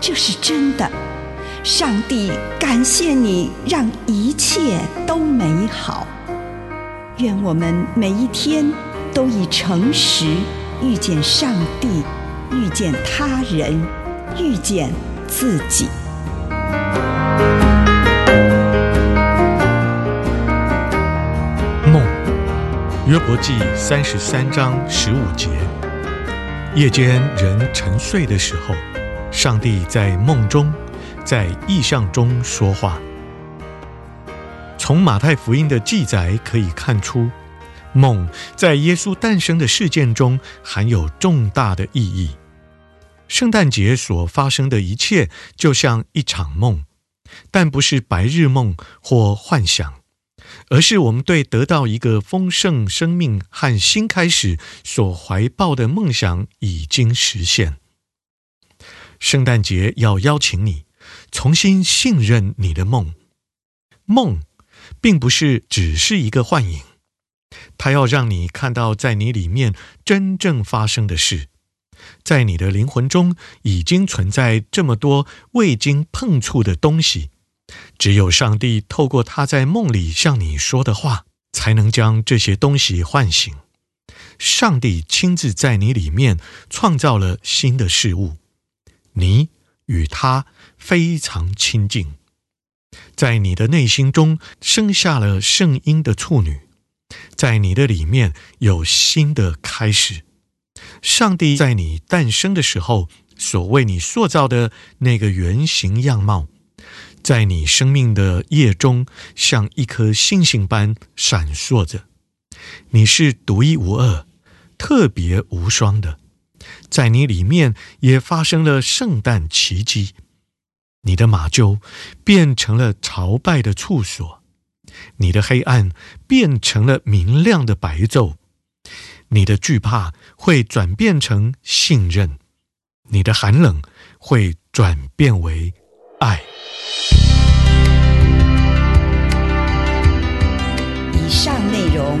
这是真的，上帝感谢你，让一切都美好。愿我们每一天都以诚实遇见上帝，遇见他人，遇见自己。梦，约伯记三十三章十五节：夜间人沉睡的时候。上帝在梦中，在意象中说话。从马太福音的记载可以看出，梦在耶稣诞生的事件中含有重大的意义。圣诞节所发生的一切就像一场梦，但不是白日梦或幻想，而是我们对得到一个丰盛生命和新开始所怀抱的梦想已经实现。圣诞节要邀请你重新信任你的梦。梦并不是只是一个幻影，它要让你看到在你里面真正发生的事。在你的灵魂中已经存在这么多未经碰触的东西，只有上帝透过他在梦里向你说的话，才能将这些东西唤醒。上帝亲自在你里面创造了新的事物。你与他非常亲近，在你的内心中生下了圣婴的处女，在你的里面有新的开始。上帝在你诞生的时候所为你塑造的那个原型样貌，在你生命的夜中像一颗星星般闪烁着。你是独一无二、特别无双的。在你里面也发生了圣诞奇迹，你的马厩变成了朝拜的处所，你的黑暗变成了明亮的白昼，你的惧怕会转变成信任，你的寒冷会转变为爱。以上内容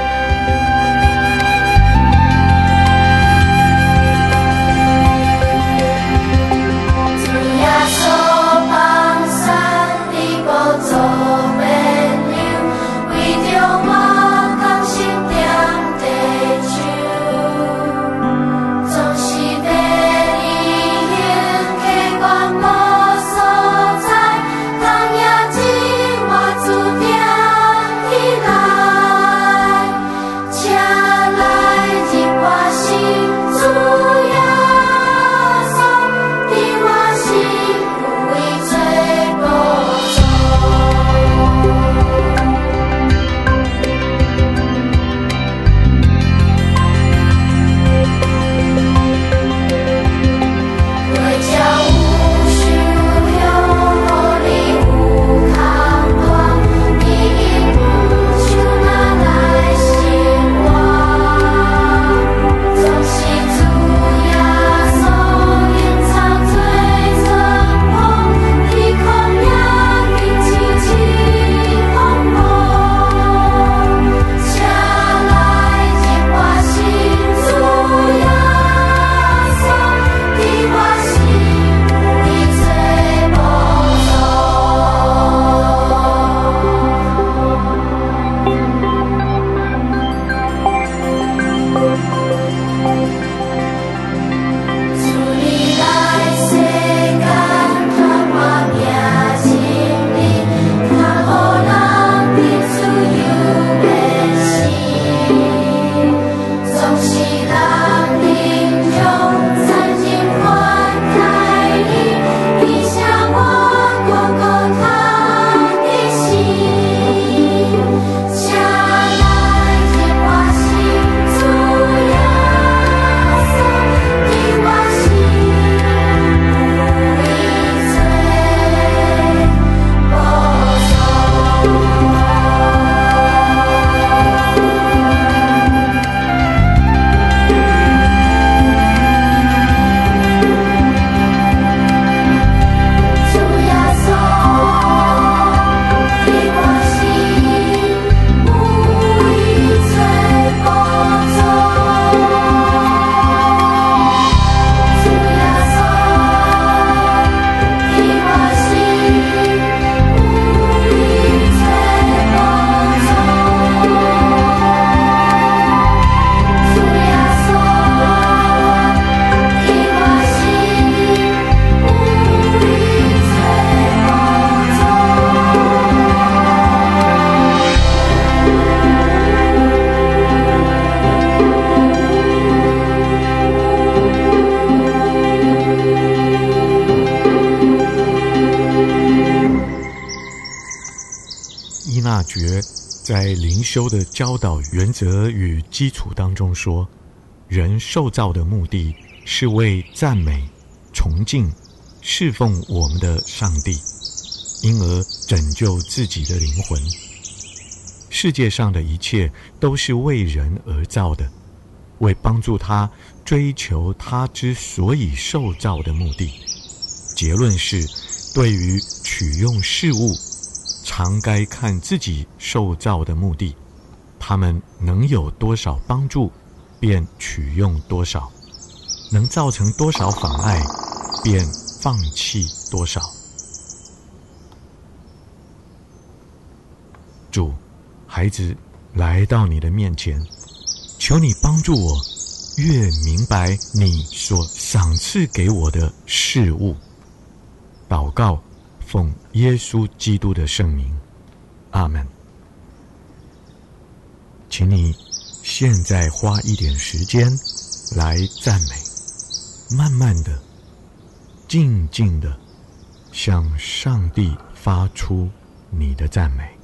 觉在灵修的教导原则与基础当中说，人受造的目的是为赞美、崇敬、侍奉我们的上帝，因而拯救自己的灵魂。世界上的一切都是为人而造的，为帮助他追求他之所以受造的目的。结论是，对于取用事物，常该看自己受造的目的，他们能有多少帮助，便取用多少；能造成多少妨碍，便放弃多少。主，孩子来到你的面前，求你帮助我，越明白你所赏赐给我的事物。祷告。奉耶稣基督的圣名，阿门。请你现在花一点时间来赞美，慢慢的、静静的向上帝发出你的赞美。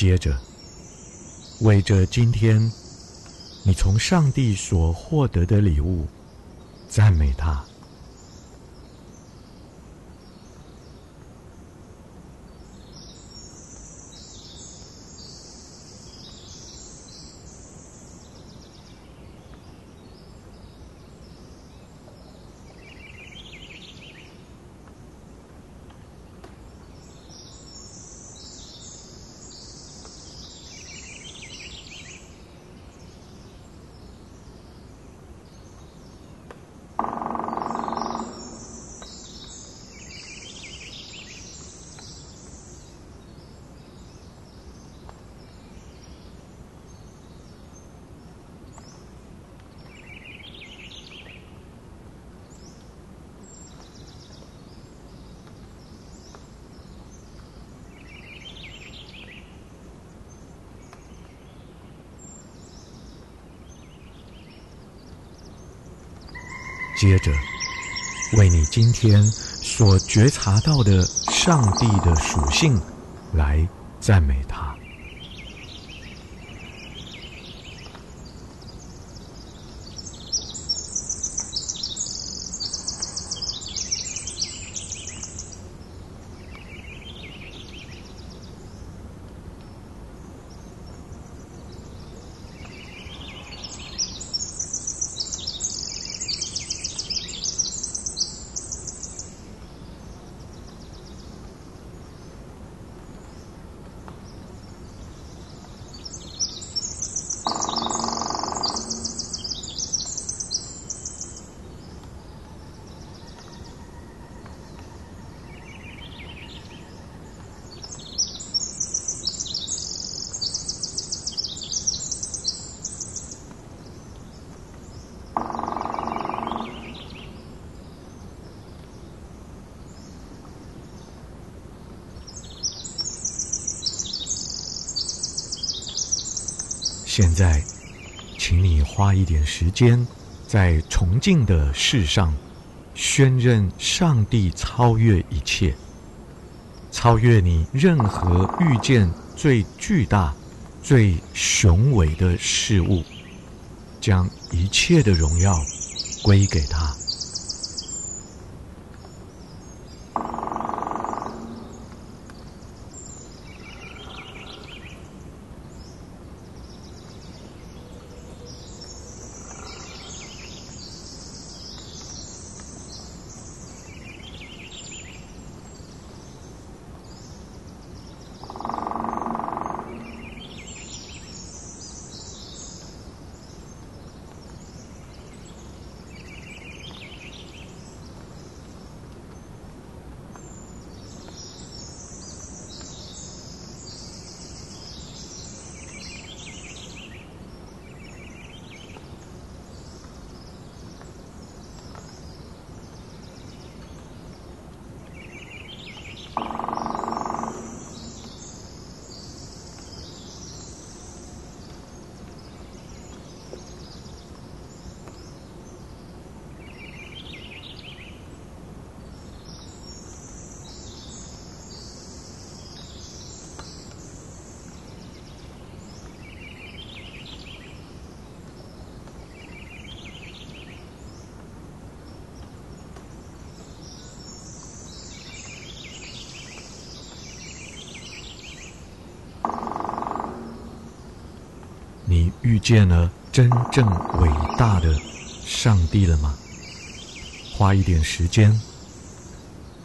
接着，为着今天你从上帝所获得的礼物，赞美他。接着，为你今天所觉察到的上帝的属性来赞美他。现在，请你花一点时间，在崇敬的事上，宣认上帝超越一切，超越你任何遇见最巨大、最雄伟的事物，将一切的荣耀归给他。见了真正伟大的上帝了吗？花一点时间，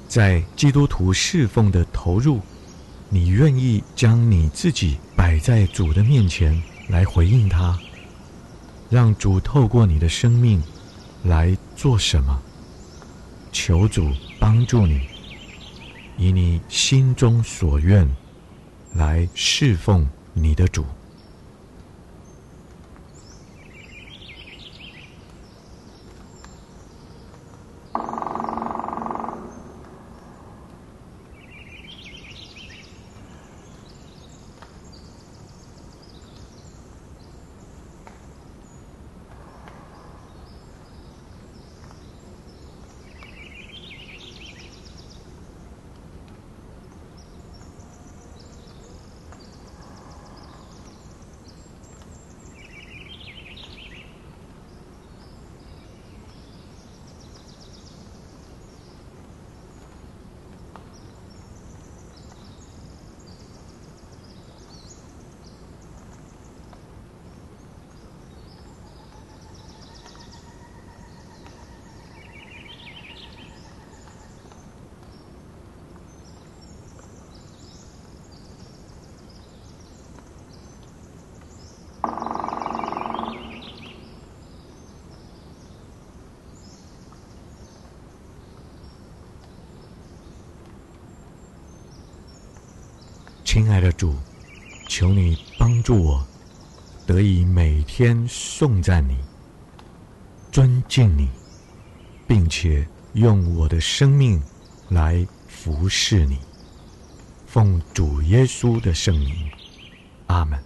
在基督徒侍奉的投入，你愿意将你自己摆在主的面前来回应他，让主透过你的生命来做什么？求主帮助你，以你心中所愿来侍奉你的主。亲爱的主，求你帮助我，得以每天颂赞你、尊敬你，并且用我的生命来服侍你。奉主耶稣的圣名，阿门。